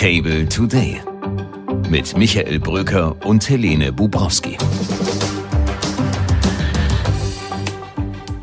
Table Today mit Michael Bröker und Helene Bubrowski.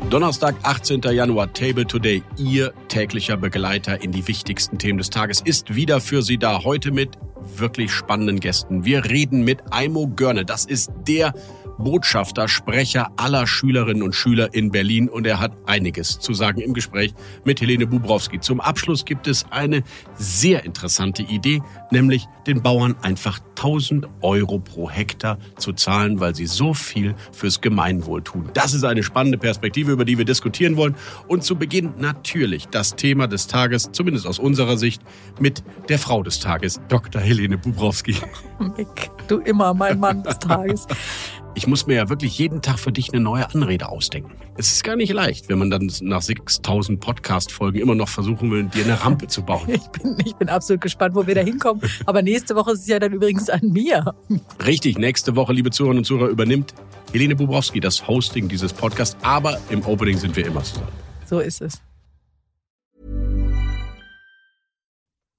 Donnerstag, 18. Januar, Table Today, Ihr täglicher Begleiter in die wichtigsten Themen des Tages, ist wieder für Sie da. Heute mit wirklich spannenden Gästen. Wir reden mit Aimo Görne. Das ist der Botschafter, Sprecher aller Schülerinnen und Schüler in Berlin und er hat einiges zu sagen im Gespräch mit Helene Bubrowski. Zum Abschluss gibt es eine sehr interessante Idee, nämlich den Bauern einfach 1000 Euro pro Hektar zu zahlen, weil sie so viel fürs Gemeinwohl tun. Das ist eine spannende Perspektive, über die wir diskutieren wollen. Und zu Beginn natürlich das Thema des Tages, zumindest aus unserer Sicht, mit der Frau des Tages, Dr. Helene Bubrowski. Mick, du immer mein Mann des Tages. Ich muss mir ja wirklich jeden Tag für dich eine neue Anrede ausdenken. Es ist gar nicht leicht, wenn man dann nach 6000 Podcast-Folgen immer noch versuchen will, dir eine Rampe zu bauen. Ich bin, ich bin absolut gespannt, wo wir da hinkommen. Aber nächste Woche ist es ja dann übrigens an mir. Richtig, nächste Woche, liebe Zuhörerinnen und Zuhörer, übernimmt Helene Bubrowski das Hosting dieses Podcasts. Aber im Opening sind wir immer zusammen. So ist es.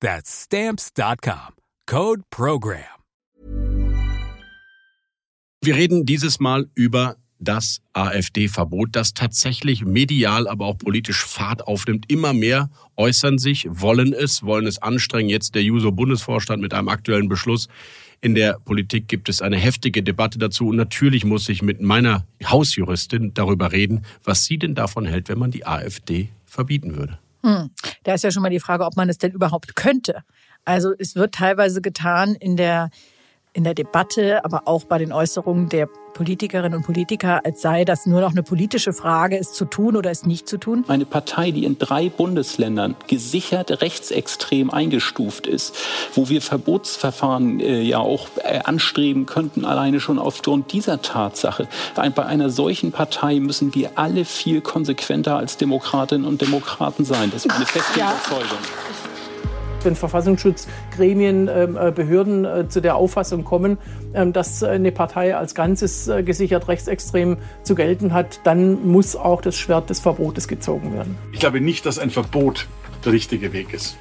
That's stamps.com. Code program. Wir reden dieses Mal über das AfD-Verbot, das tatsächlich medial, aber auch politisch Fahrt aufnimmt. Immer mehr äußern sich, wollen es, wollen es anstrengen. Jetzt der JUSO-Bundesvorstand mit einem aktuellen Beschluss. In der Politik gibt es eine heftige Debatte dazu. Und natürlich muss ich mit meiner Hausjuristin darüber reden, was sie denn davon hält, wenn man die AfD verbieten würde. Hm. Da ist ja schon mal die Frage, ob man es denn überhaupt könnte. Also es wird teilweise getan in der in der Debatte, aber auch bei den Äußerungen der Politikerinnen und Politiker, als sei das nur noch eine politische Frage, es zu tun oder es nicht zu tun? Eine Partei, die in drei Bundesländern gesichert rechtsextrem eingestuft ist, wo wir Verbotsverfahren äh, ja auch äh, anstreben könnten, alleine schon aufgrund dieser Tatsache. Bei einer solchen Partei müssen wir alle viel konsequenter als Demokratinnen und Demokraten sein. Das ist meine feste ja. Überzeugung wenn Verfassungsschutzgremien, ähm, äh, Behörden äh, zu der Auffassung kommen, ähm, dass eine Partei als Ganzes äh, gesichert rechtsextrem zu gelten hat, dann muss auch das Schwert des Verbotes gezogen werden. Ich glaube nicht, dass ein Verbot der richtige Weg ist.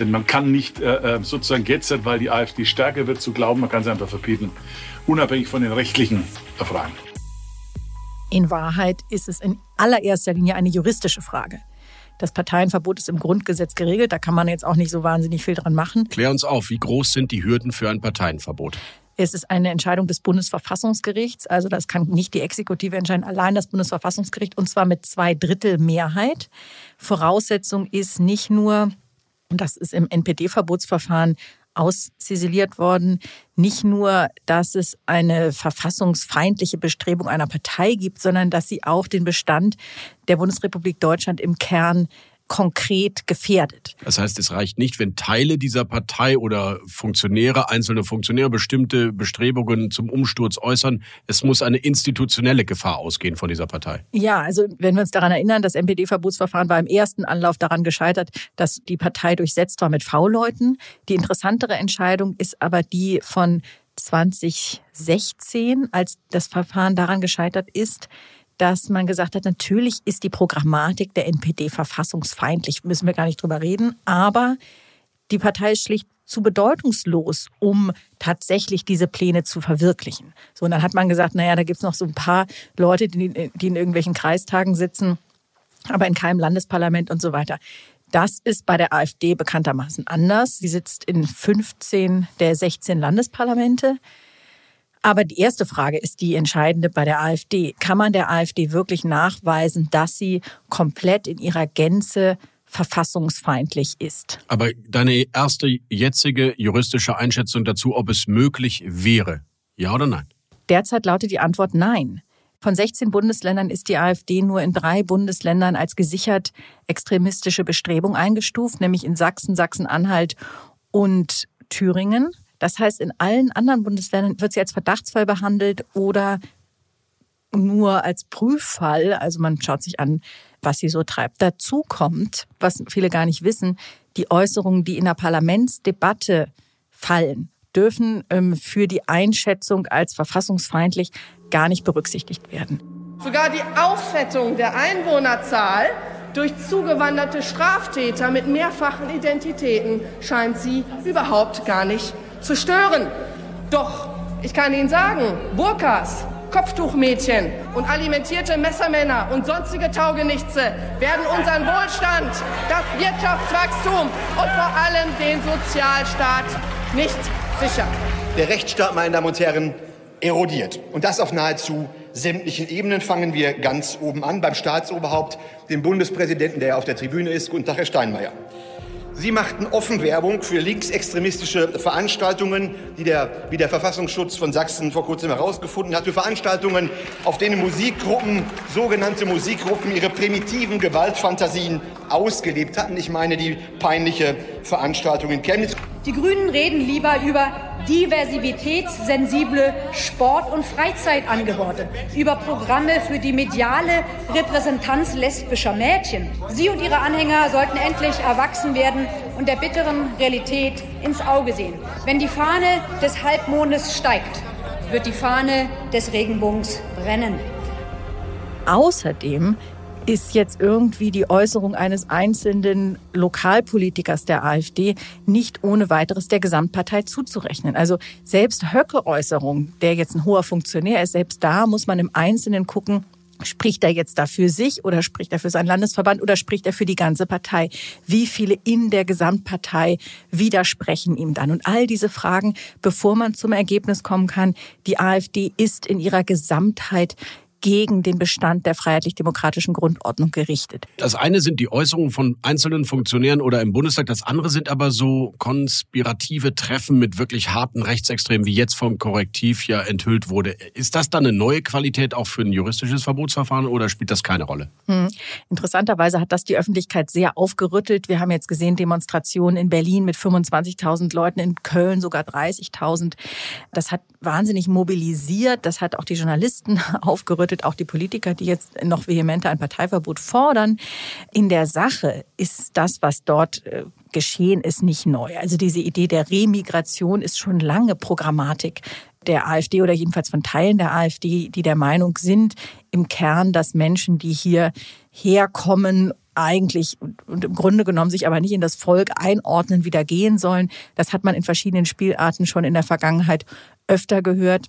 Denn man kann nicht sozusagen jetzt, weil die AfD stärker wird, zu glauben, man kann sie einfach verbieten, unabhängig von den rechtlichen Fragen. In Wahrheit ist es in allererster Linie eine juristische Frage. Das Parteienverbot ist im Grundgesetz geregelt. Da kann man jetzt auch nicht so wahnsinnig viel dran machen. Klär uns auf, wie groß sind die Hürden für ein Parteienverbot? Es ist eine Entscheidung des Bundesverfassungsgerichts. Also das kann nicht die Exekutive entscheiden, allein das Bundesverfassungsgericht und zwar mit zwei Drittel Mehrheit. Voraussetzung ist nicht nur, und das ist im NPD-Verbotsverfahren ausziseliert worden. Nicht nur, dass es eine verfassungsfeindliche Bestrebung einer Partei gibt, sondern dass sie auch den Bestand der Bundesrepublik Deutschland im Kern konkret gefährdet. Das heißt, es reicht nicht, wenn Teile dieser Partei oder Funktionäre, einzelne Funktionäre bestimmte Bestrebungen zum Umsturz äußern. Es muss eine institutionelle Gefahr ausgehen von dieser Partei. Ja, also wenn wir uns daran erinnern, das NPD-Verbotsverfahren war im ersten Anlauf daran gescheitert, dass die Partei durchsetzt war mit V-Leuten. Die interessantere Entscheidung ist aber die von 2016, als das Verfahren daran gescheitert ist, dass man gesagt hat, natürlich ist die Programmatik der NPD verfassungsfeindlich, müssen wir gar nicht drüber reden, aber die Partei ist schlicht zu bedeutungslos, um tatsächlich diese Pläne zu verwirklichen. So, und dann hat man gesagt, naja, da gibt es noch so ein paar Leute, die, die in irgendwelchen Kreistagen sitzen, aber in keinem Landesparlament und so weiter. Das ist bei der AfD bekanntermaßen anders. Sie sitzt in 15 der 16 Landesparlamente. Aber die erste Frage ist die entscheidende bei der AfD. Kann man der AfD wirklich nachweisen, dass sie komplett in ihrer Gänze verfassungsfeindlich ist? Aber deine erste jetzige juristische Einschätzung dazu, ob es möglich wäre, ja oder nein? Derzeit lautet die Antwort nein. Von 16 Bundesländern ist die AfD nur in drei Bundesländern als gesichert extremistische Bestrebung eingestuft, nämlich in Sachsen, Sachsen-Anhalt und Thüringen. Das heißt, in allen anderen Bundesländern wird sie als Verdachtsfall behandelt oder nur als Prüffall. Also man schaut sich an, was sie so treibt. Dazu kommt, was viele gar nicht wissen, die Äußerungen, die in der Parlamentsdebatte fallen, dürfen ähm, für die Einschätzung als verfassungsfeindlich gar nicht berücksichtigt werden. Sogar die Aufwertung der Einwohnerzahl durch zugewanderte Straftäter mit mehrfachen Identitäten scheint sie überhaupt gar nicht zu stören. Doch ich kann Ihnen sagen, Burkas, Kopftuchmädchen und alimentierte Messermänner und sonstige Taugenichtse werden unseren Wohlstand, das Wirtschaftswachstum und vor allem den Sozialstaat nicht sichern. Der Rechtsstaat, meine Damen und Herren, erodiert. Und das auf nahezu sämtlichen Ebenen. Fangen wir ganz oben an beim Staatsoberhaupt, dem Bundespräsidenten, der auf der Tribüne ist. Guten Tag, Herr Steinmeier. Sie machten offen Werbung für linksextremistische Veranstaltungen, die der, wie der Verfassungsschutz von Sachsen vor kurzem herausgefunden hat, für Veranstaltungen, auf denen Musikgruppen, sogenannte Musikgruppen, ihre primitiven Gewaltfantasien ausgelebt hatten. Ich meine die peinliche Veranstaltung in Chemnitz. Die Grünen reden lieber über diversitätssensible Sport- und Freizeitangebote, über Programme für die mediale Repräsentanz lesbischer Mädchen. Sie und ihre Anhänger sollten endlich erwachsen werden und der bitteren Realität ins Auge sehen. Wenn die Fahne des Halbmondes steigt, wird die Fahne des Regenbogens brennen. Außerdem ist jetzt irgendwie die Äußerung eines einzelnen Lokalpolitikers der AfD nicht ohne weiteres der Gesamtpartei zuzurechnen. Also selbst Höcke-Äußerung, der jetzt ein hoher Funktionär ist, selbst da muss man im Einzelnen gucken, Spricht er jetzt da für sich oder spricht er für seinen Landesverband oder spricht er für die ganze Partei? Wie viele in der Gesamtpartei widersprechen ihm dann? Und all diese Fragen, bevor man zum Ergebnis kommen kann, die AfD ist in ihrer Gesamtheit gegen den Bestand der freiheitlich-demokratischen Grundordnung gerichtet. Das eine sind die Äußerungen von einzelnen Funktionären oder im Bundestag, das andere sind aber so konspirative Treffen mit wirklich harten Rechtsextremen, wie jetzt vom Korrektiv ja enthüllt wurde. Ist das dann eine neue Qualität auch für ein juristisches Verbotsverfahren oder spielt das keine Rolle? Hm. Interessanterweise hat das die Öffentlichkeit sehr aufgerüttelt. Wir haben jetzt gesehen Demonstrationen in Berlin mit 25.000 Leuten, in Köln sogar 30.000. Das hat wahnsinnig mobilisiert. Das hat auch die Journalisten aufgerüttelt bedeutet auch die Politiker, die jetzt noch vehementer ein Parteiverbot fordern. In der Sache ist das, was dort äh, geschehen ist, nicht neu. Also diese Idee der Remigration ist schon lange Programmatik der AfD oder jedenfalls von Teilen der AfD, die der Meinung sind, im Kern, dass Menschen, die hier herkommen, eigentlich und im Grunde genommen sich aber nicht in das Volk einordnen, wieder gehen sollen. Das hat man in verschiedenen Spielarten schon in der Vergangenheit öfter gehört.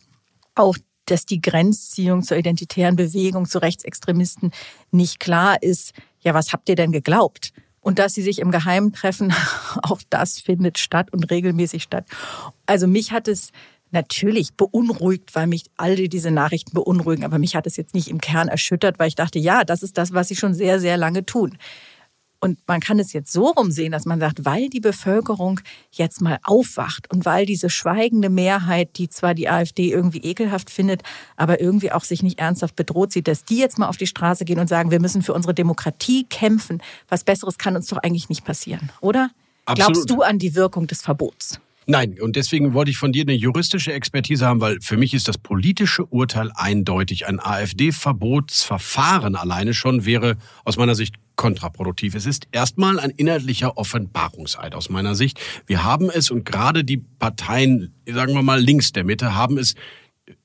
Auch dass die Grenzziehung zur identitären Bewegung, zu Rechtsextremisten nicht klar ist. Ja, was habt ihr denn geglaubt? Und dass sie sich im Geheimen treffen, auch das findet statt und regelmäßig statt. Also mich hat es natürlich beunruhigt, weil mich alle diese Nachrichten beunruhigen, aber mich hat es jetzt nicht im Kern erschüttert, weil ich dachte, ja, das ist das, was sie schon sehr, sehr lange tun. Und man kann es jetzt so rumsehen, dass man sagt, weil die Bevölkerung jetzt mal aufwacht und weil diese schweigende Mehrheit, die zwar die AfD irgendwie ekelhaft findet, aber irgendwie auch sich nicht ernsthaft bedroht sieht, dass die jetzt mal auf die Straße gehen und sagen, wir müssen für unsere Demokratie kämpfen. Was Besseres kann uns doch eigentlich nicht passieren, oder? Absolut. Glaubst du an die Wirkung des Verbots? Nein, und deswegen wollte ich von dir eine juristische Expertise haben, weil für mich ist das politische Urteil eindeutig. Ein AfD-Verbotsverfahren alleine schon wäre aus meiner Sicht kontraproduktiv. Es ist erstmal ein inhaltlicher Offenbarungseid aus meiner Sicht. Wir haben es und gerade die Parteien, sagen wir mal links der Mitte, haben es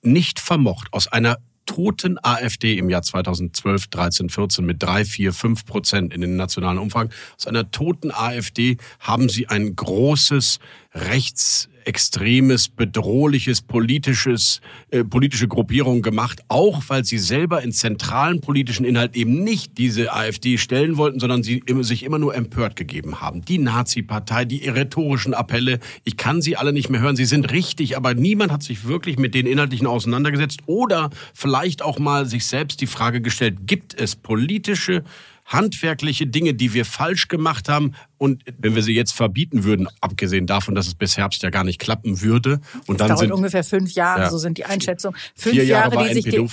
nicht vermocht, aus einer toten AfD im Jahr 2012, 13, 14 mit drei, vier, fünf Prozent in den nationalen Umfragen. Aus einer toten AfD haben sie ein großes rechts rechtsextremes, bedrohliches, politisches, äh, politische Gruppierung gemacht, auch weil sie selber in zentralen politischen Inhalt eben nicht diese AfD stellen wollten, sondern sie sich immer nur empört gegeben haben. Die Nazi-Partei, die rhetorischen Appelle, ich kann sie alle nicht mehr hören, sie sind richtig, aber niemand hat sich wirklich mit den Inhaltlichen auseinandergesetzt oder vielleicht auch mal sich selbst die Frage gestellt, gibt es politische handwerkliche Dinge, die wir falsch gemacht haben. Und wenn wir sie jetzt verbieten würden, abgesehen davon, dass es bis Herbst ja gar nicht klappen würde. Und das dann sind ungefähr fünf Jahre, ja, so sind die Einschätzungen. Fünf Jahre, Jahre die sich die,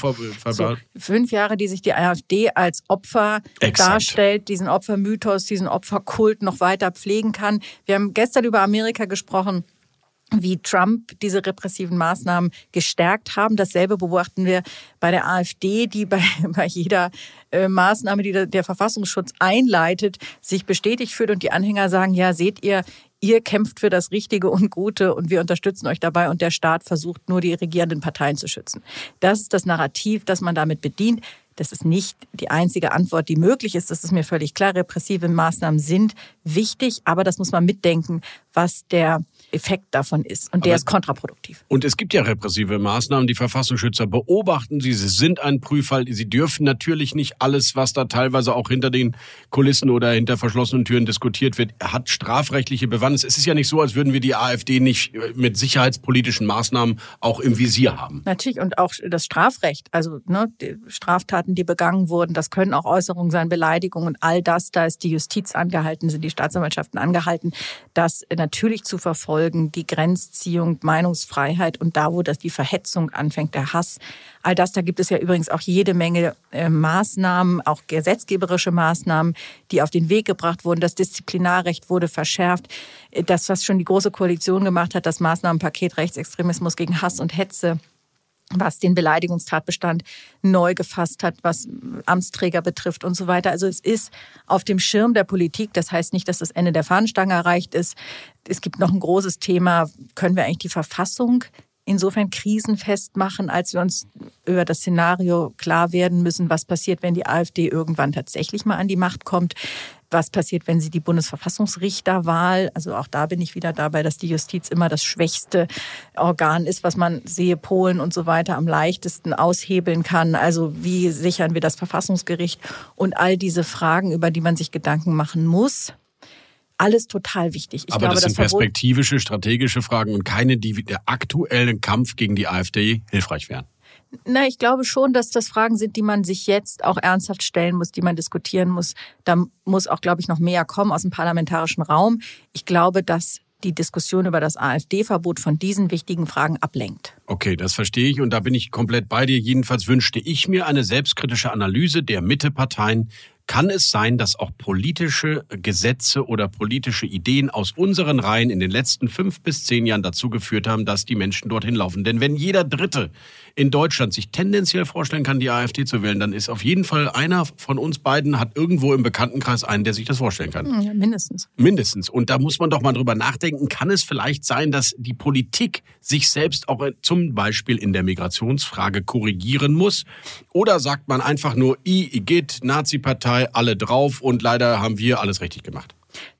so, fünf Jahre, die sich die AfD als Opfer Exakt. darstellt, diesen Opfermythos, diesen Opferkult noch weiter pflegen kann. Wir haben gestern über Amerika gesprochen wie Trump diese repressiven Maßnahmen gestärkt haben. Dasselbe beobachten wir bei der AfD, die bei, bei jeder äh, Maßnahme, die der, der Verfassungsschutz einleitet, sich bestätigt fühlt und die Anhänger sagen, ja, seht ihr, ihr kämpft für das Richtige und Gute und wir unterstützen euch dabei und der Staat versucht nur die regierenden Parteien zu schützen. Das ist das Narrativ, das man damit bedient. Das ist nicht die einzige Antwort, die möglich ist. Das ist mir völlig klar. Repressive Maßnahmen sind wichtig, aber das muss man mitdenken, was der Effekt davon ist. Und der Aber ist kontraproduktiv. Und es gibt ja repressive Maßnahmen. Die Verfassungsschützer beobachten sie. Sie sind ein Prüffall. Sie dürfen natürlich nicht alles, was da teilweise auch hinter den Kulissen oder hinter verschlossenen Türen diskutiert wird, hat strafrechtliche Bewandtnis. Es ist ja nicht so, als würden wir die AfD nicht mit sicherheitspolitischen Maßnahmen auch im Visier haben. Natürlich. Und auch das Strafrecht. Also ne, die Straftaten, die begangen wurden, das können auch Äußerungen sein, Beleidigungen und all das. Da ist die Justiz angehalten, sind die Staatsanwaltschaften angehalten, das natürlich zu verfolgen Folgen, die Grenzziehung, Meinungsfreiheit und da, wo das die Verhetzung anfängt, der Hass. All das, da gibt es ja übrigens auch jede Menge äh, Maßnahmen, auch gesetzgeberische Maßnahmen, die auf den Weg gebracht wurden. Das Disziplinarrecht wurde verschärft. Das, was schon die Große Koalition gemacht hat, das Maßnahmenpaket Rechtsextremismus gegen Hass und Hetze was den Beleidigungstatbestand neu gefasst hat, was Amtsträger betrifft und so weiter. Also es ist auf dem Schirm der Politik. Das heißt nicht, dass das Ende der Fahnenstange erreicht ist. Es gibt noch ein großes Thema. Können wir eigentlich die Verfassung insofern krisenfest machen, als wir uns über das Szenario klar werden müssen, was passiert, wenn die AfD irgendwann tatsächlich mal an die Macht kommt was passiert, wenn sie die Bundesverfassungsrichterwahl, also auch da bin ich wieder dabei, dass die Justiz immer das schwächste Organ ist, was man sehe, Polen und so weiter am leichtesten aushebeln kann. Also wie sichern wir das Verfassungsgericht und all diese Fragen, über die man sich Gedanken machen muss. Alles total wichtig. Ich Aber glaube, das sind das perspektivische, strategische Fragen und keine, die der aktuellen Kampf gegen die AfD hilfreich wären. Na, ich glaube schon, dass das Fragen sind, die man sich jetzt auch ernsthaft stellen muss, die man diskutieren muss. Da muss auch, glaube ich, noch mehr kommen aus dem parlamentarischen Raum. Ich glaube, dass die Diskussion über das AfD-Verbot von diesen wichtigen Fragen ablenkt. Okay, das verstehe ich und da bin ich komplett bei dir. Jedenfalls wünschte ich mir eine selbstkritische Analyse der Mitteparteien, kann es sein, dass auch politische Gesetze oder politische Ideen aus unseren Reihen in den letzten fünf bis zehn Jahren dazu geführt haben, dass die Menschen dorthin laufen? Denn wenn jeder Dritte in Deutschland sich tendenziell vorstellen kann, die AfD zu wählen, dann ist auf jeden Fall einer von uns beiden hat irgendwo im Bekanntenkreis einen, der sich das vorstellen kann. Ja, mindestens. Mindestens. Und da muss man doch mal drüber nachdenken, kann es vielleicht sein, dass die Politik sich selbst auch zum Beispiel in der Migrationsfrage korrigieren muss? Oder sagt man einfach nur, I, Igitt, Nazi-Partei, alle drauf und leider haben wir alles richtig gemacht?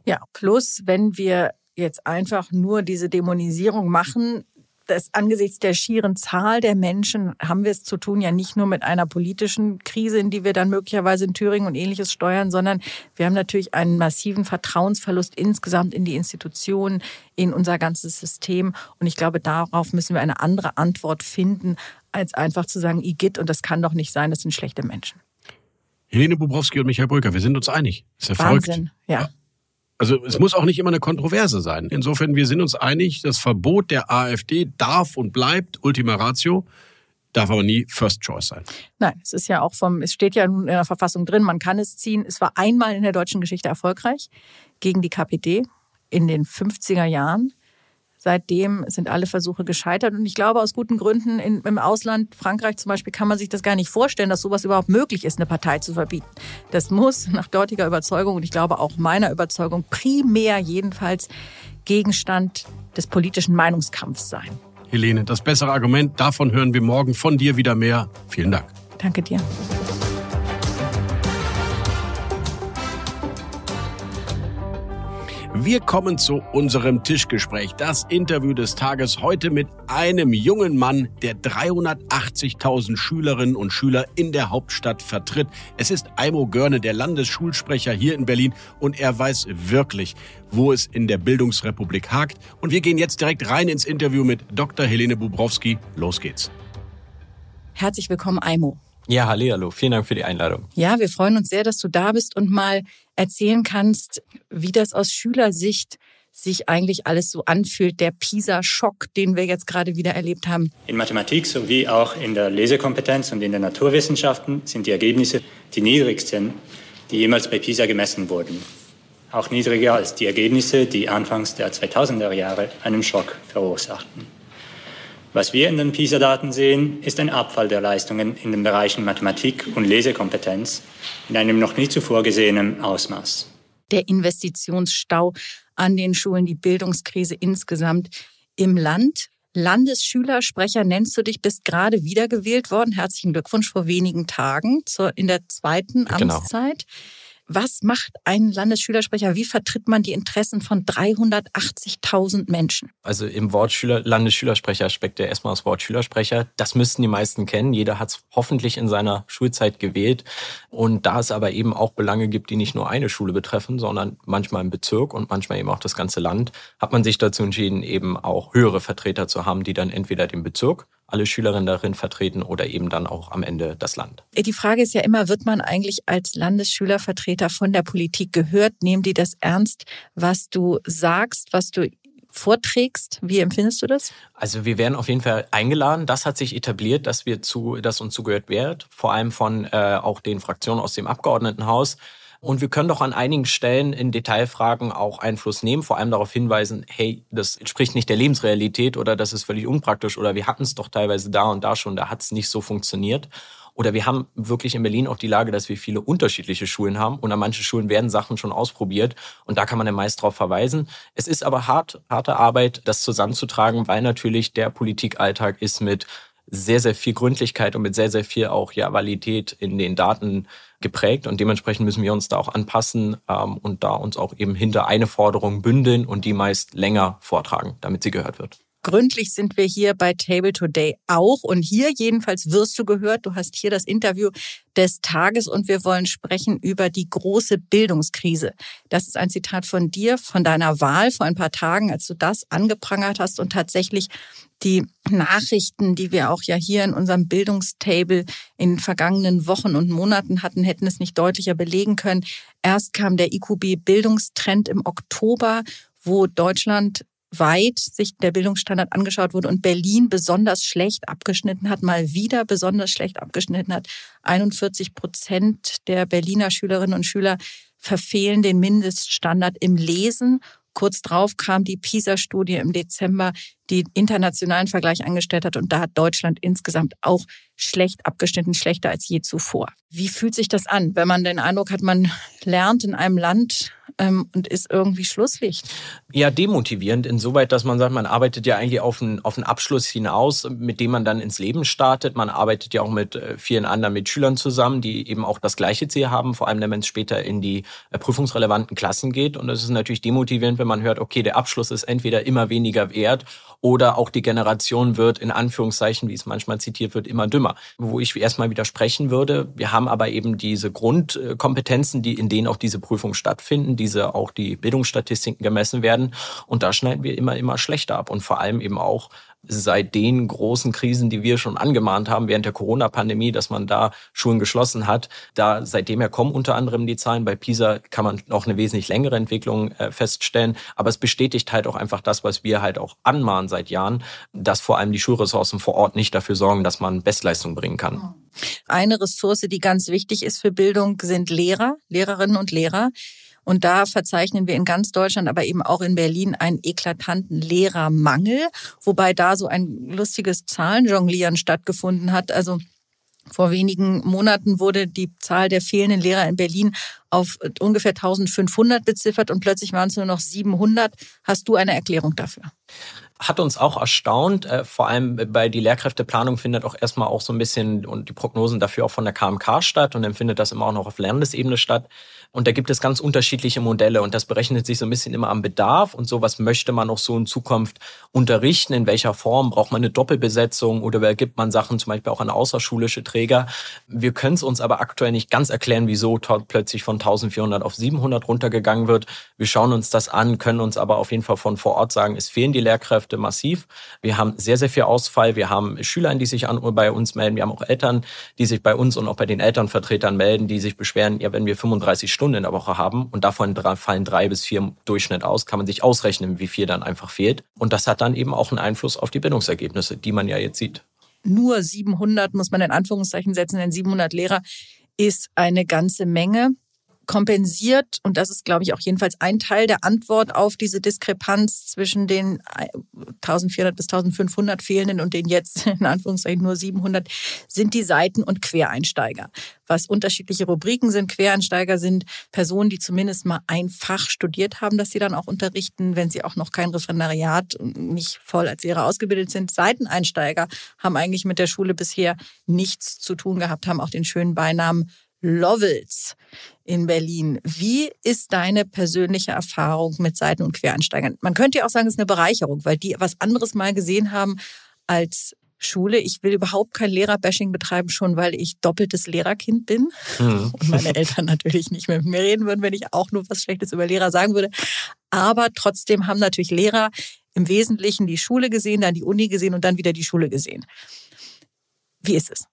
Ja, plus wenn wir jetzt einfach nur diese Dämonisierung machen, das, angesichts der schieren Zahl der Menschen haben wir es zu tun ja nicht nur mit einer politischen Krise, in die wir dann möglicherweise in Thüringen und ähnliches steuern, sondern wir haben natürlich einen massiven Vertrauensverlust insgesamt in die Institutionen, in unser ganzes System. Und ich glaube, darauf müssen wir eine andere Antwort finden, als einfach zu sagen, Igitt, und das kann doch nicht sein, das sind schlechte Menschen. Helene Bubrowski und Michael Brücker, wir sind uns einig. ist ja Wahnsinn, verrückt. ja. Also es muss auch nicht immer eine Kontroverse sein. Insofern, wir sind uns einig, das Verbot der AfD darf und bleibt Ultima Ratio, darf aber nie First Choice sein. Nein, es ist ja auch vom, es steht ja in der Verfassung drin, man kann es ziehen. Es war einmal in der deutschen Geschichte erfolgreich gegen die KPD in den 50er Jahren. Seitdem sind alle Versuche gescheitert. Und ich glaube, aus guten Gründen in, im Ausland, Frankreich zum Beispiel, kann man sich das gar nicht vorstellen, dass sowas überhaupt möglich ist, eine Partei zu verbieten. Das muss nach dortiger Überzeugung und ich glaube auch meiner Überzeugung primär jedenfalls Gegenstand des politischen Meinungskampfs sein. Helene, das bessere Argument, davon hören wir morgen von dir wieder mehr. Vielen Dank. Danke dir. Wir kommen zu unserem Tischgespräch. Das Interview des Tages heute mit einem jungen Mann, der 380.000 Schülerinnen und Schüler in der Hauptstadt vertritt. Es ist Aimo Görne, der Landesschulsprecher hier in Berlin und er weiß wirklich, wo es in der Bildungsrepublik hakt. Und wir gehen jetzt direkt rein ins Interview mit Dr. Helene Bubrowski. Los geht's. Herzlich willkommen, Aimo. Ja, hallo, vielen Dank für die Einladung. Ja, wir freuen uns sehr, dass du da bist und mal erzählen kannst, wie das aus Schülersicht sich eigentlich alles so anfühlt, der PISA-Schock, den wir jetzt gerade wieder erlebt haben. In Mathematik sowie auch in der Lesekompetenz und in den Naturwissenschaften sind die Ergebnisse die niedrigsten, die jemals bei PISA gemessen wurden. Auch niedriger als die Ergebnisse, die anfangs der 2000er Jahre einen Schock verursachten. Was wir in den PISA-Daten sehen, ist ein Abfall der Leistungen in den Bereichen Mathematik und Lesekompetenz in einem noch nie zuvor gesehenen Ausmaß. Der Investitionsstau an den Schulen, die Bildungskrise insgesamt im Land. Landesschülersprecher nennst du dich, bist gerade wiedergewählt worden. Herzlichen Glückwunsch vor wenigen Tagen zur, in der zweiten genau. Amtszeit. Genau. Was macht ein Landesschülersprecher? Wie vertritt man die Interessen von 380.000 Menschen? Also im Wort Schüler, Landesschülersprecher steckt ja erstmal das Wort Schülersprecher. Das müssten die meisten kennen. Jeder hat es hoffentlich in seiner Schulzeit gewählt. Und da es aber eben auch Belange gibt, die nicht nur eine Schule betreffen, sondern manchmal im Bezirk und manchmal eben auch das ganze Land, hat man sich dazu entschieden, eben auch höhere Vertreter zu haben, die dann entweder den Bezirk alle Schülerinnen darin vertreten oder eben dann auch am Ende das Land. Die Frage ist ja immer, wird man eigentlich als Landesschülervertreter von der Politik gehört? Nehmen die das ernst, was du sagst, was du vorträgst. Wie empfindest du das? Also wir werden auf jeden Fall eingeladen. Das hat sich etabliert, dass wir zu, dass uns zugehört wird, vor allem von äh, auch den Fraktionen aus dem Abgeordnetenhaus. Und wir können doch an einigen Stellen in Detailfragen auch Einfluss nehmen, vor allem darauf hinweisen, hey, das entspricht nicht der Lebensrealität oder das ist völlig unpraktisch oder wir hatten es doch teilweise da und da schon, da hat es nicht so funktioniert. Oder wir haben wirklich in Berlin auch die Lage, dass wir viele unterschiedliche Schulen haben und an manchen Schulen werden Sachen schon ausprobiert und da kann man ja meist darauf verweisen. Es ist aber hart, harte Arbeit, das zusammenzutragen, weil natürlich der Politikalltag ist mit sehr, sehr viel Gründlichkeit und mit sehr, sehr viel auch ja, Validität in den Daten geprägt und dementsprechend müssen wir uns da auch anpassen ähm, und da uns auch eben hinter eine Forderung bündeln und die meist länger vortragen, damit sie gehört wird. Gründlich sind wir hier bei Table Today auch. Und hier jedenfalls wirst du gehört. Du hast hier das Interview des Tages und wir wollen sprechen über die große Bildungskrise. Das ist ein Zitat von dir, von deiner Wahl vor ein paar Tagen, als du das angeprangert hast und tatsächlich die Nachrichten, die wir auch ja hier in unserem Bildungstable in den vergangenen Wochen und Monaten hatten, hätten es nicht deutlicher belegen können. Erst kam der IQB Bildungstrend im Oktober, wo Deutschland weit sich der Bildungsstandard angeschaut wurde und Berlin besonders schlecht abgeschnitten hat, mal wieder besonders schlecht abgeschnitten hat. 41 Prozent der Berliner Schülerinnen und Schüler verfehlen den Mindeststandard im Lesen. Kurz drauf kam die PISA-Studie im Dezember, die internationalen Vergleich angestellt hat. Und da hat Deutschland insgesamt auch schlecht abgeschnitten, schlechter als je zuvor. Wie fühlt sich das an, wenn man den Eindruck hat, man lernt in einem Land ähm, und ist irgendwie Schlusslicht? Ja, demotivierend insoweit, dass man sagt, man arbeitet ja eigentlich auf einen, auf einen Abschluss hinaus, mit dem man dann ins Leben startet. Man arbeitet ja auch mit äh, vielen anderen Mitschülern zusammen, die eben auch das gleiche Ziel haben, vor allem wenn es später in die äh, prüfungsrelevanten Klassen geht. Und es ist natürlich demotivierend, wenn man hört, okay, der Abschluss ist entweder immer weniger wert oder auch die Generation wird in Anführungszeichen, wie es manchmal zitiert wird, immer dümmer. Wo ich erstmal widersprechen würde, wir haben aber eben diese Grundkompetenzen, die in denen auch diese Prüfungen stattfinden, diese auch die Bildungsstatistiken gemessen werden und da schneiden wir immer immer schlechter ab und vor allem eben auch seit den großen Krisen, die wir schon angemahnt haben während der Corona-Pandemie, dass man da Schulen geschlossen hat. Da seitdem her kommen unter anderem die Zahlen. Bei PISA kann man noch eine wesentlich längere Entwicklung äh, feststellen. Aber es bestätigt halt auch einfach das, was wir halt auch anmahnen seit Jahren, dass vor allem die Schulressourcen vor Ort nicht dafür sorgen, dass man Bestleistung bringen kann. Eine Ressource, die ganz wichtig ist für Bildung, sind Lehrer, Lehrerinnen und Lehrer. Und da verzeichnen wir in ganz Deutschland, aber eben auch in Berlin einen eklatanten Lehrermangel, wobei da so ein lustiges Zahlenjonglieren stattgefunden hat. Also vor wenigen Monaten wurde die Zahl der fehlenden Lehrer in Berlin auf ungefähr 1500 beziffert und plötzlich waren es nur noch 700. Hast du eine Erklärung dafür? Hat uns auch erstaunt, äh, vor allem bei die Lehrkräfteplanung findet auch erstmal auch so ein bisschen und die Prognosen dafür auch von der KMK statt und dann findet das immer auch noch auf Landesebene statt. Und da gibt es ganz unterschiedliche Modelle und das berechnet sich so ein bisschen immer am Bedarf und so, was möchte man auch so in Zukunft unterrichten, in welcher Form, braucht man eine Doppelbesetzung oder übergibt man Sachen zum Beispiel auch an außerschulische Träger. Wir können es uns aber aktuell nicht ganz erklären, wieso plötzlich von 1400 auf 700 runtergegangen wird. Wir schauen uns das an, können uns aber auf jeden Fall von vor Ort sagen, es fehlen die Lehrkräfte massiv. Wir haben sehr, sehr viel Ausfall. Wir haben Schüler, die sich an, bei uns melden. Wir haben auch Eltern, die sich bei uns und auch bei den Elternvertretern melden, die sich beschweren, ja, wenn wir 35 Stunden Stunden in der Woche haben und davon fallen drei bis vier im Durchschnitt aus, kann man sich ausrechnen, wie viel dann einfach fehlt. Und das hat dann eben auch einen Einfluss auf die Bildungsergebnisse, die man ja jetzt sieht. Nur 700 muss man in Anführungszeichen setzen, denn 700 Lehrer ist eine ganze Menge kompensiert, und das ist, glaube ich, auch jedenfalls ein Teil der Antwort auf diese Diskrepanz zwischen den 1400 bis 1500 fehlenden und den jetzt in Anführungszeichen nur 700, sind die Seiten- und Quereinsteiger. Was unterschiedliche Rubriken sind. Quereinsteiger sind Personen, die zumindest mal ein Fach studiert haben, das sie dann auch unterrichten, wenn sie auch noch kein Referendariat und nicht voll als Lehrer ausgebildet sind. Seiteneinsteiger haben eigentlich mit der Schule bisher nichts zu tun gehabt, haben auch den schönen Beinamen Lovels in Berlin. Wie ist deine persönliche Erfahrung mit Seiten- und Quereinsteigern? Man könnte ja auch sagen, es ist eine Bereicherung, weil die was anderes mal gesehen haben als Schule. Ich will überhaupt kein Lehrerbashing betreiben, schon weil ich doppeltes Lehrerkind bin mhm. und meine Eltern natürlich nicht mehr mit mir reden würden, wenn ich auch nur was Schlechtes über Lehrer sagen würde. Aber trotzdem haben natürlich Lehrer im Wesentlichen die Schule gesehen, dann die Uni gesehen und dann wieder die Schule gesehen. Wie ist es?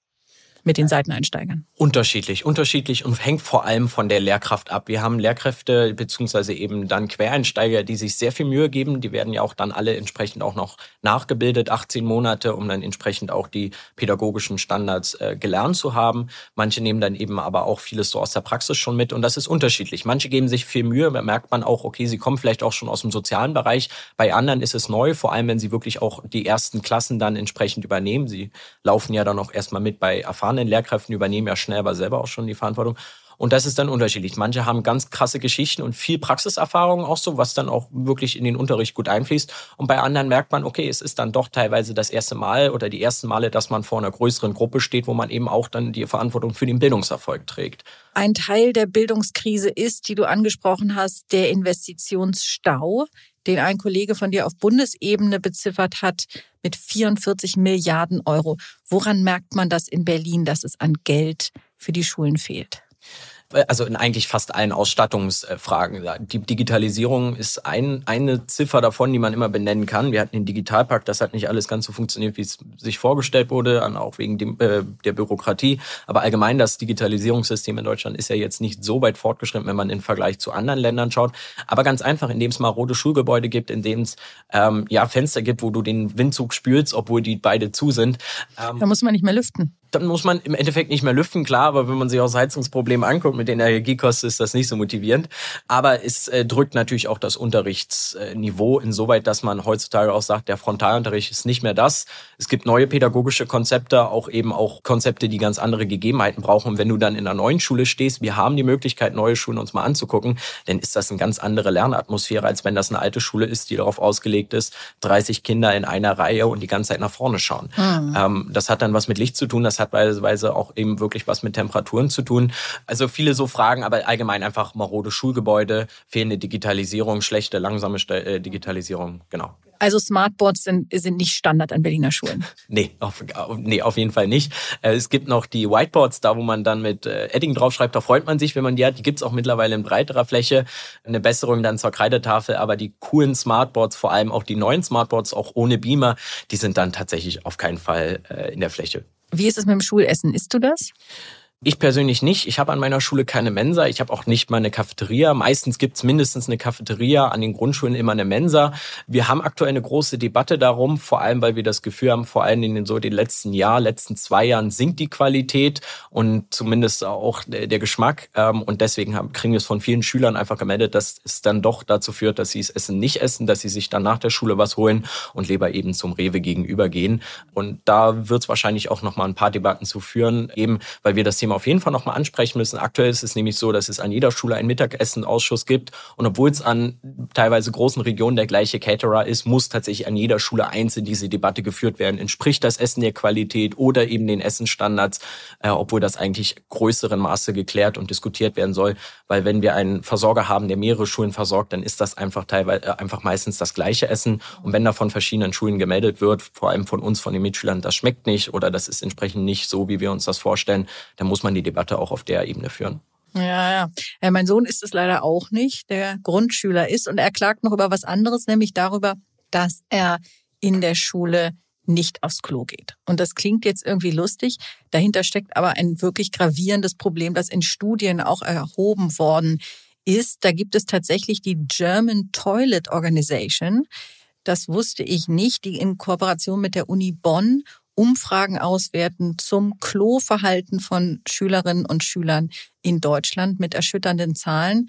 Mit den Seiteneinsteigern? Unterschiedlich, unterschiedlich und hängt vor allem von der Lehrkraft ab. Wir haben Lehrkräfte beziehungsweise eben dann Quereinsteiger, die sich sehr viel Mühe geben. Die werden ja auch dann alle entsprechend auch noch nachgebildet, 18 Monate, um dann entsprechend auch die pädagogischen Standards äh, gelernt zu haben. Manche nehmen dann eben aber auch vieles so aus der Praxis schon mit und das ist unterschiedlich. Manche geben sich viel Mühe, da merkt man auch, okay, sie kommen vielleicht auch schon aus dem sozialen Bereich. Bei anderen ist es neu, vor allem wenn sie wirklich auch die ersten Klassen dann entsprechend übernehmen. Sie laufen ja dann auch erstmal mit bei erfahrenen erfahrenen Lehrkräften übernehmen ja schnell aber selber auch schon die Verantwortung. Und das ist dann unterschiedlich. Manche haben ganz krasse Geschichten und viel Praxiserfahrung auch so, was dann auch wirklich in den Unterricht gut einfließt. Und bei anderen merkt man, okay, es ist dann doch teilweise das erste Mal oder die ersten Male, dass man vor einer größeren Gruppe steht, wo man eben auch dann die Verantwortung für den Bildungserfolg trägt. Ein Teil der Bildungskrise ist, die du angesprochen hast, der Investitionsstau, den ein Kollege von dir auf Bundesebene beziffert hat mit 44 Milliarden Euro. Woran merkt man das in Berlin, dass es an Geld für die Schulen fehlt? Also in eigentlich fast allen Ausstattungsfragen. Die Digitalisierung ist ein, eine Ziffer davon, die man immer benennen kann. Wir hatten den Digitalpakt, das hat nicht alles ganz so funktioniert, wie es sich vorgestellt wurde, auch wegen dem, äh, der Bürokratie. Aber allgemein das Digitalisierungssystem in Deutschland ist ja jetzt nicht so weit fortgeschritten, wenn man im Vergleich zu anderen Ländern schaut. Aber ganz einfach, indem es mal rote Schulgebäude gibt, indem es ähm, ja Fenster gibt, wo du den Windzug spürst, obwohl die beide zu sind. Ähm, da muss man nicht mehr lüften dann muss man im Endeffekt nicht mehr lüften, klar, aber wenn man sich auch das Heizungsproblem anguckt, mit den Energiekosten ist das nicht so motivierend. Aber es äh, drückt natürlich auch das Unterrichtsniveau insoweit, dass man heutzutage auch sagt, der Frontalunterricht ist nicht mehr das. Es gibt neue pädagogische Konzepte, auch eben auch Konzepte, die ganz andere Gegebenheiten brauchen. Und wenn du dann in einer neuen Schule stehst, wir haben die Möglichkeit, neue Schulen uns mal anzugucken, dann ist das eine ganz andere Lernatmosphäre, als wenn das eine alte Schule ist, die darauf ausgelegt ist, 30 Kinder in einer Reihe und die ganze Zeit nach vorne schauen. Mhm. Ähm, das hat dann was mit Licht zu tun, das teilweise auch eben wirklich was mit Temperaturen zu tun. Also viele so Fragen, aber allgemein einfach marode Schulgebäude, fehlende Digitalisierung, schlechte, langsame äh, Digitalisierung, genau. Also Smartboards sind, sind nicht Standard an Berliner Schulen. Nee auf, nee, auf jeden Fall nicht. Äh, es gibt noch die Whiteboards, da wo man dann mit äh, Edding draufschreibt, da freut man sich, wenn man die hat. Die gibt's auch mittlerweile in breiterer Fläche. Eine Besserung dann zur Kreidetafel, aber die coolen Smartboards, vor allem auch die neuen Smartboards, auch ohne Beamer, die sind dann tatsächlich auf keinen Fall in der Fläche. Wie ist es mit dem Schulessen? Isst du das? Ich persönlich nicht. Ich habe an meiner Schule keine Mensa. Ich habe auch nicht mal eine Cafeteria. Meistens gibt's mindestens eine Cafeteria, an den Grundschulen immer eine Mensa. Wir haben aktuell eine große Debatte darum, vor allem weil wir das Gefühl haben, vor allem in den so den letzten Jahr, letzten zwei Jahren sinkt die Qualität und zumindest auch der Geschmack. Ähm, und deswegen kriegen wir es von vielen Schülern einfach gemeldet, dass es dann doch dazu führt, dass sie das Essen nicht essen, dass sie sich dann nach der Schule was holen und lieber eben zum Rewe gegenüber gehen. Und da wird es wahrscheinlich auch noch mal ein paar Debatten zu führen, eben weil wir das Thema Thema auf jeden Fall nochmal ansprechen müssen. Aktuell ist es nämlich so, dass es an jeder Schule einen Mittagessenausschuss gibt. Und obwohl es an teilweise großen Regionen der gleiche Caterer ist, muss tatsächlich an jeder Schule einzeln diese Debatte geführt werden. Entspricht das Essen der Qualität oder eben den Essenstandards, äh, obwohl das eigentlich größeren Maße geklärt und diskutiert werden soll. Weil wenn wir einen Versorger haben, der mehrere Schulen versorgt, dann ist das einfach teilweise äh, einfach meistens das gleiche Essen. Und wenn da von verschiedenen Schulen gemeldet wird, vor allem von uns, von den Mitschülern, das schmeckt nicht oder das ist entsprechend nicht so, wie wir uns das vorstellen, dann muss man die Debatte auch auf der Ebene führen. Ja, ja. ja mein Sohn ist es leider auch nicht, der Grundschüler ist. Und er klagt noch über was anderes, nämlich darüber, dass er in der Schule nicht aufs Klo geht. Und das klingt jetzt irgendwie lustig. Dahinter steckt aber ein wirklich gravierendes Problem, das in Studien auch erhoben worden ist. Da gibt es tatsächlich die German Toilet Organization. Das wusste ich nicht, die in Kooperation mit der Uni Bonn Umfragen auswerten zum Kloverhalten von Schülerinnen und Schülern in Deutschland mit erschütternden Zahlen.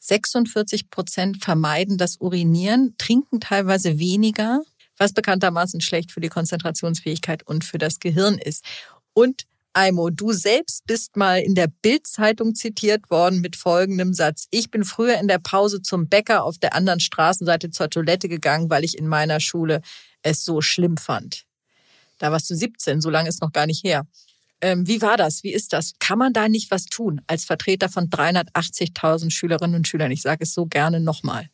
46 Prozent vermeiden das Urinieren, trinken teilweise weniger, was bekanntermaßen schlecht für die Konzentrationsfähigkeit und für das Gehirn ist. Und Aimo, du selbst bist mal in der Bild-Zeitung zitiert worden mit folgendem Satz. Ich bin früher in der Pause zum Bäcker auf der anderen Straßenseite zur Toilette gegangen, weil ich in meiner Schule es so schlimm fand. Da warst du 17, so lange ist noch gar nicht her. Ähm, wie war das? Wie ist das? Kann man da nicht was tun als Vertreter von 380.000 Schülerinnen und Schülern? Ich sage es so gerne nochmal.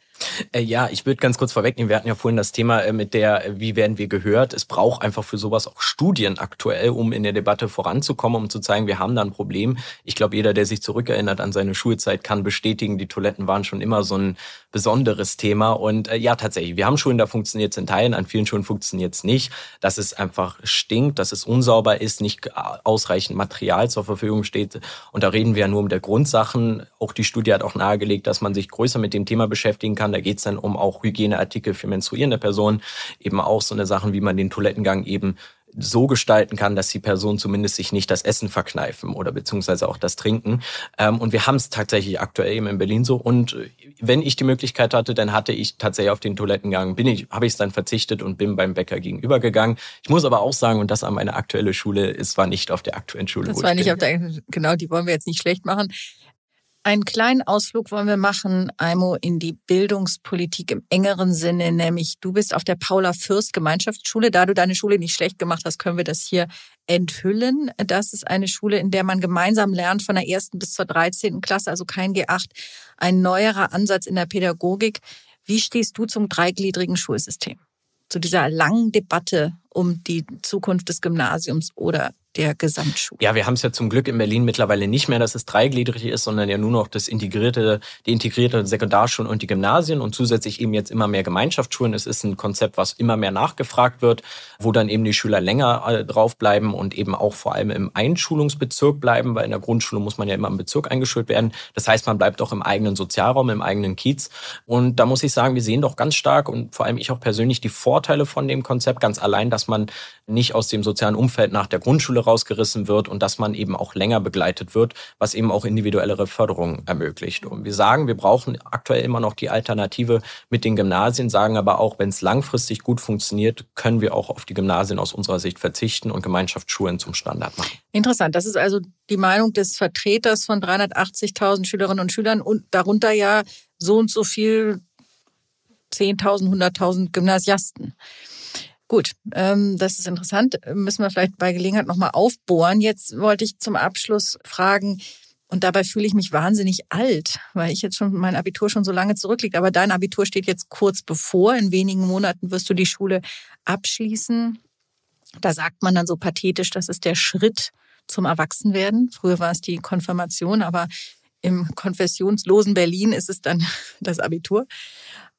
Äh, ja, ich würde ganz kurz vorwegnehmen. Wir hatten ja vorhin das Thema äh, mit der, äh, wie werden wir gehört? Es braucht einfach für sowas auch Studien aktuell, um in der Debatte voranzukommen, um zu zeigen, wir haben da ein Problem. Ich glaube, jeder, der sich zurückerinnert an seine Schulzeit, kann bestätigen, die Toiletten waren schon immer so ein besonderes Thema. Und ja, tatsächlich, wir haben Schulen, da funktioniert es in Teilen, an vielen Schulen funktioniert es nicht. Dass es einfach stinkt, dass es unsauber ist, nicht ausreichend Material zur Verfügung steht. Und da reden wir ja nur um der Grundsachen. Auch die Studie hat auch nahegelegt, dass man sich größer mit dem Thema beschäftigen kann kann. Da geht es dann um auch Hygieneartikel für menstruierende Personen, eben auch so eine Sachen, wie man den Toilettengang eben so gestalten kann, dass die Personen zumindest sich nicht das Essen verkneifen oder beziehungsweise auch das Trinken. Ähm, und wir haben es tatsächlich aktuell eben in Berlin so. Und äh, wenn ich die Möglichkeit hatte, dann hatte ich tatsächlich auf den Toilettengang, bin ich, habe ich es dann verzichtet und bin beim Bäcker gegenübergegangen. Ich muss aber auch sagen, und das an meine aktuelle Schule, es war nicht auf der aktuellen Schule. Das war nicht bin. auf der, genau, die wollen wir jetzt nicht schlecht machen. Einen kleinen Ausflug wollen wir machen, Aimo, in die Bildungspolitik im engeren Sinne, nämlich du bist auf der Paula Fürst Gemeinschaftsschule. Da du deine Schule nicht schlecht gemacht hast, können wir das hier enthüllen. Das ist eine Schule, in der man gemeinsam lernt von der ersten bis zur 13. Klasse, also kein G8, ein neuerer Ansatz in der Pädagogik. Wie stehst du zum dreigliedrigen Schulsystem? Zu dieser langen Debatte um die Zukunft des Gymnasiums oder der Gesamtschule. Ja, wir haben es ja zum Glück in Berlin mittlerweile nicht mehr, dass es dreigliedrig ist, sondern ja nur noch das integrierte, die integrierte Sekundarschulen und die Gymnasien und zusätzlich eben jetzt immer mehr Gemeinschaftsschulen. Es ist ein Konzept, was immer mehr nachgefragt wird, wo dann eben die Schüler länger äh, draufbleiben und eben auch vor allem im Einschulungsbezirk bleiben, weil in der Grundschule muss man ja immer im Bezirk eingeschult werden. Das heißt, man bleibt auch im eigenen Sozialraum, im eigenen Kiez. Und da muss ich sagen, wir sehen doch ganz stark und vor allem ich auch persönlich die Vorteile von dem Konzept, ganz allein, dass man nicht aus dem sozialen Umfeld nach der Grundschule rausgerissen wird und dass man eben auch länger begleitet wird, was eben auch individuellere Förderung ermöglicht. Und wir sagen, wir brauchen aktuell immer noch die Alternative mit den Gymnasien, sagen aber auch, wenn es langfristig gut funktioniert, können wir auch auf die Gymnasien aus unserer Sicht verzichten und Gemeinschaftsschulen zum Standard machen. Interessant. Das ist also die Meinung des Vertreters von 380.000 Schülerinnen und Schülern und darunter ja so und so viel 10.000, 100.000 Gymnasiasten. Gut, ähm, das ist interessant. Müssen wir vielleicht bei Gelegenheit nochmal aufbohren. Jetzt wollte ich zum Abschluss fragen, und dabei fühle ich mich wahnsinnig alt, weil ich jetzt schon mein Abitur schon so lange zurückliegt. Aber dein Abitur steht jetzt kurz bevor. In wenigen Monaten wirst du die Schule abschließen. Da sagt man dann so pathetisch, das ist der Schritt zum Erwachsenwerden. Früher war es die Konfirmation, aber im konfessionslosen Berlin ist es dann das Abitur.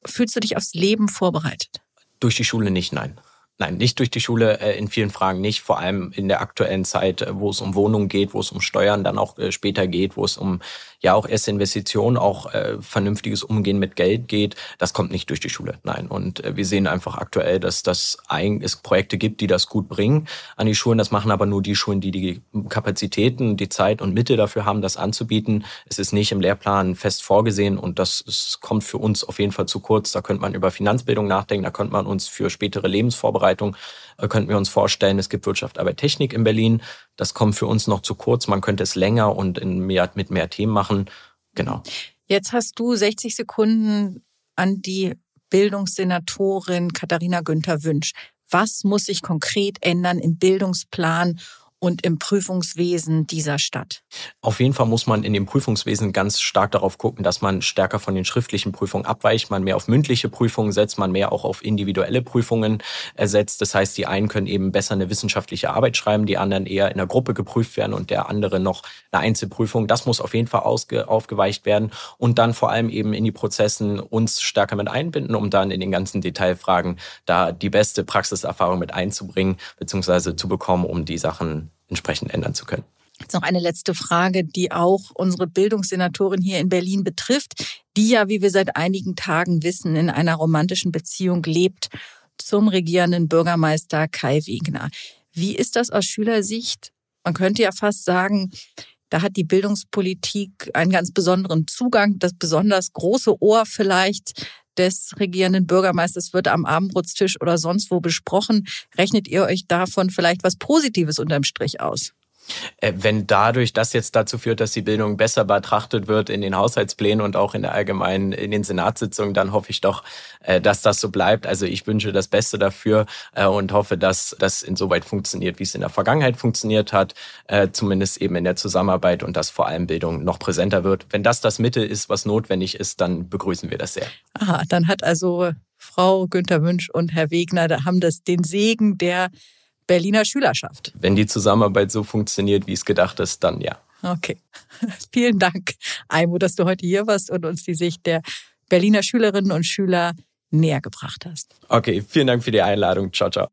Fühlst du dich aufs Leben vorbereitet? Durch die Schule nicht, nein. Nein, nicht durch die Schule, äh, in vielen Fragen nicht, vor allem in der aktuellen Zeit, äh, wo es um Wohnungen geht, wo es um Steuern dann auch äh, später geht, wo es um ja auch erste Investitionen, auch äh, vernünftiges Umgehen mit Geld geht. Das kommt nicht durch die Schule, nein. Und äh, wir sehen einfach aktuell, dass das ein, es Projekte gibt, die das gut bringen an die Schulen. Das machen aber nur die Schulen, die die Kapazitäten, die Zeit und Mittel dafür haben, das anzubieten. Es ist nicht im Lehrplan fest vorgesehen und das ist, kommt für uns auf jeden Fall zu kurz. Da könnte man über Finanzbildung nachdenken, da könnte man uns für spätere Lebensvorbereitung äh, könnten wir uns vorstellen. Es gibt Wirtschaft, Arbeit, Technik in Berlin. Das kommt für uns noch zu kurz. Man könnte es länger und in mehr, mit mehr Themen machen. Genau. Jetzt hast du 60 Sekunden an die Bildungssenatorin Katharina Günther Wünsch. Was muss sich konkret ändern im Bildungsplan, und im Prüfungswesen dieser Stadt? Auf jeden Fall muss man in dem Prüfungswesen ganz stark darauf gucken, dass man stärker von den schriftlichen Prüfungen abweicht, man mehr auf mündliche Prüfungen setzt, man mehr auch auf individuelle Prüfungen ersetzt. Das heißt, die einen können eben besser eine wissenschaftliche Arbeit schreiben, die anderen eher in der Gruppe geprüft werden und der andere noch eine Einzelprüfung. Das muss auf jeden Fall aufgeweicht werden und dann vor allem eben in die Prozessen uns stärker mit einbinden, um dann in den ganzen Detailfragen da die beste Praxiserfahrung mit einzubringen, beziehungsweise zu bekommen, um die Sachen entsprechend ändern zu können. Jetzt noch eine letzte Frage, die auch unsere Bildungssenatorin hier in Berlin betrifft, die ja, wie wir seit einigen Tagen wissen, in einer romantischen Beziehung lebt zum regierenden Bürgermeister Kai Wegner. Wie ist das aus Schülersicht? Man könnte ja fast sagen, da hat die Bildungspolitik einen ganz besonderen Zugang. Das besonders große Ohr vielleicht des regierenden Bürgermeisters wird am Abendbrotstisch oder sonst wo besprochen. Rechnet ihr euch davon vielleicht was Positives unterm Strich aus? Äh, wenn dadurch das jetzt dazu führt, dass die Bildung besser betrachtet wird in den Haushaltsplänen und auch in der allgemeinen, in den Senatssitzungen, dann hoffe ich doch, äh, dass das so bleibt. Also ich wünsche das Beste dafür äh, und hoffe, dass das insoweit funktioniert, wie es in der Vergangenheit funktioniert hat, zumindest eben in der Zusammenarbeit und dass vor allem Bildung noch präsenter wird. Wenn das das Mittel ist, was notwendig ist, dann begrüßen wir das sehr. Aha, dann hat also Frau Günther Wünsch und Herr Wegner, da haben das den Segen der Berliner Schülerschaft. Wenn die Zusammenarbeit so funktioniert, wie es gedacht ist, dann ja. Okay. Vielen Dank, Aimo, dass du heute hier warst und uns die Sicht der Berliner Schülerinnen und Schüler näher gebracht hast. Okay, vielen Dank für die Einladung. Ciao, ciao.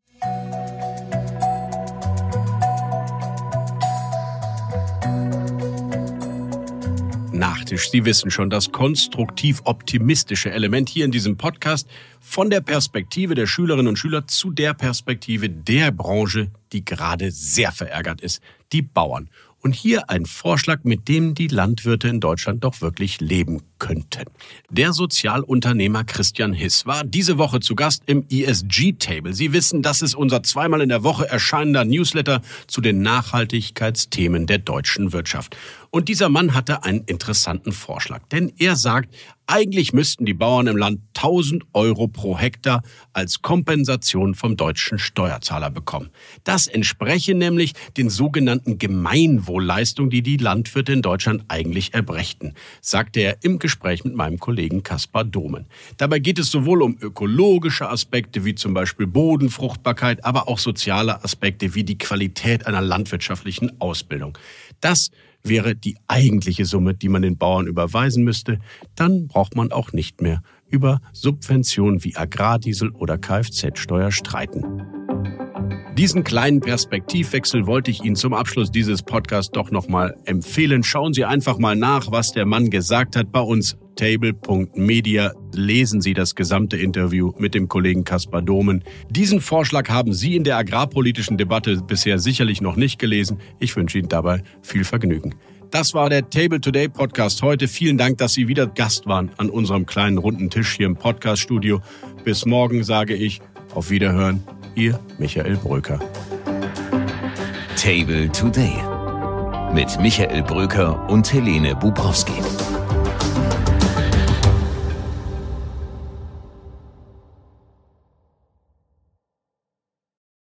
Nachtisch. Sie wissen schon, das konstruktiv optimistische Element hier in diesem Podcast von der Perspektive der Schülerinnen und Schüler zu der Perspektive der Branche, die gerade sehr verärgert ist, die Bauern. Und hier ein Vorschlag, mit dem die Landwirte in Deutschland doch wirklich leben könnten. Der Sozialunternehmer Christian Hiss war diese Woche zu Gast im ESG-Table. Sie wissen, das ist unser zweimal in der Woche erscheinender Newsletter zu den Nachhaltigkeitsthemen der deutschen Wirtschaft. Und dieser Mann hatte einen interessanten Vorschlag, denn er sagt, eigentlich müssten die Bauern im Land 1000 Euro pro Hektar als Kompensation vom deutschen Steuerzahler bekommen. Das entspreche nämlich den sogenannten Gemeinwohlleistungen, die die Landwirte in Deutschland eigentlich erbrächten, sagte er im Gespräch mit meinem Kollegen Kaspar Domen. Dabei geht es sowohl um ökologische Aspekte wie zum Beispiel Bodenfruchtbarkeit, aber auch soziale Aspekte wie die Qualität einer landwirtschaftlichen Ausbildung. Das wäre die eigentliche Summe, die man den Bauern überweisen müsste, dann braucht man auch nicht mehr über Subventionen wie Agrardiesel oder Kfz-Steuer streiten. Diesen kleinen Perspektivwechsel wollte ich Ihnen zum Abschluss dieses Podcasts doch nochmal empfehlen. Schauen Sie einfach mal nach, was der Mann gesagt hat bei uns. Table.media lesen Sie das gesamte Interview mit dem Kollegen Kaspar Domen. Diesen Vorschlag haben Sie in der agrarpolitischen Debatte bisher sicherlich noch nicht gelesen. Ich wünsche Ihnen dabei viel Vergnügen. Das war der Table Today Podcast heute. Vielen Dank, dass Sie wieder Gast waren an unserem kleinen runden Tisch hier im Podcaststudio. Bis morgen sage ich auf Wiederhören. Ihr Michael Bröker. Table Today mit Michael Bröker und Helene Bubrowski.